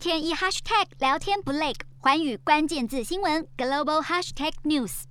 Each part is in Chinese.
天一 hashtag 聊天不累，寰宇关键字新闻 global hashtag news。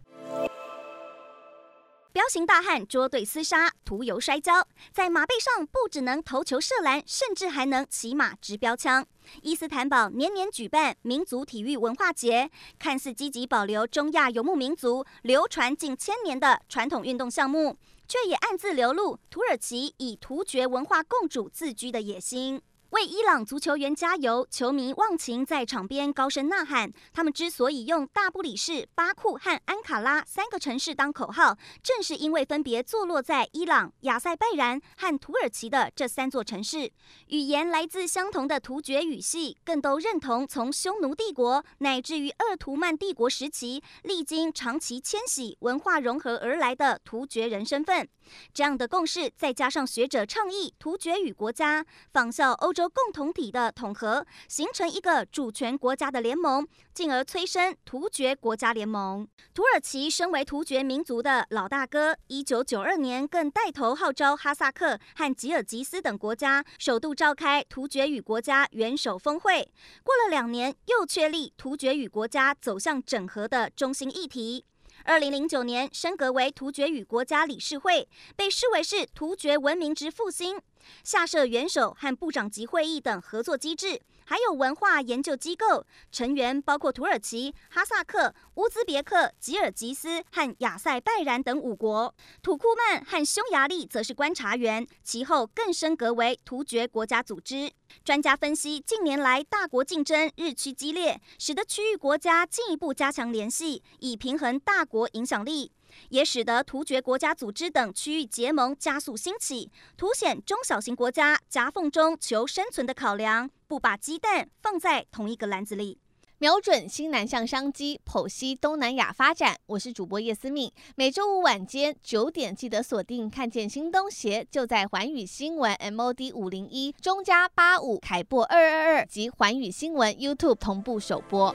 彪形大汉捉对厮杀，徒游摔跤，在马背上不只能投球射篮，甚至还能骑马执标枪。伊斯坦堡年年举办民族体育文化节，看似积极保留中亚游牧民族流传近千年的传统运动项目，却也暗自流露土耳其以突厥文化共主自居的野心。为伊朗足球员加油，球迷忘情在场边高声呐喊。他们之所以用大不里士、巴库和安卡拉三个城市当口号，正是因为分别坐落在伊朗、亚塞拜然和土耳其的这三座城市，语言来自相同的突厥语系，更都认同从匈奴帝国乃至于鄂图曼帝国时期历经长期迁徙、文化融合而来的突厥人身份。这样的共识，再加上学者倡议突厥语国家仿效欧洲共同体的统合，形成一个主权国家的联盟，进而催生突厥国家联盟。土耳其身为突厥民族的老大哥，一九九二年更带头号召哈萨克和吉尔吉斯等国家首度召开突厥语国家元首峰会。过了两年，又确立突厥语国家走向整合的中心议题。二零零九年升格为突厥语国家理事会，被视为是突厥文明之复兴。下设元首和部长级会议等合作机制，还有文化研究机构，成员包括土耳其、哈萨克、乌兹别克、吉尔吉斯和亚塞拜然等五国。土库曼和匈牙利则是观察员，其后更升格为突厥国家组织。专家分析，近年来大国竞争日趋激烈，使得区域国家进一步加强联系，以平衡大国影响力。也使得突厥国家组织等区域结盟加速兴起，凸显中小型国家夹缝中求生存的考量，不把鸡蛋放在同一个篮子里，瞄准新南向商机，剖析东南亚发展。我是主播叶思敏，每周五晚间九点记得锁定，看见新东协就在环宇新闻 MOD 五零一中加八五凯播二二二及环宇新闻 YouTube 同步首播。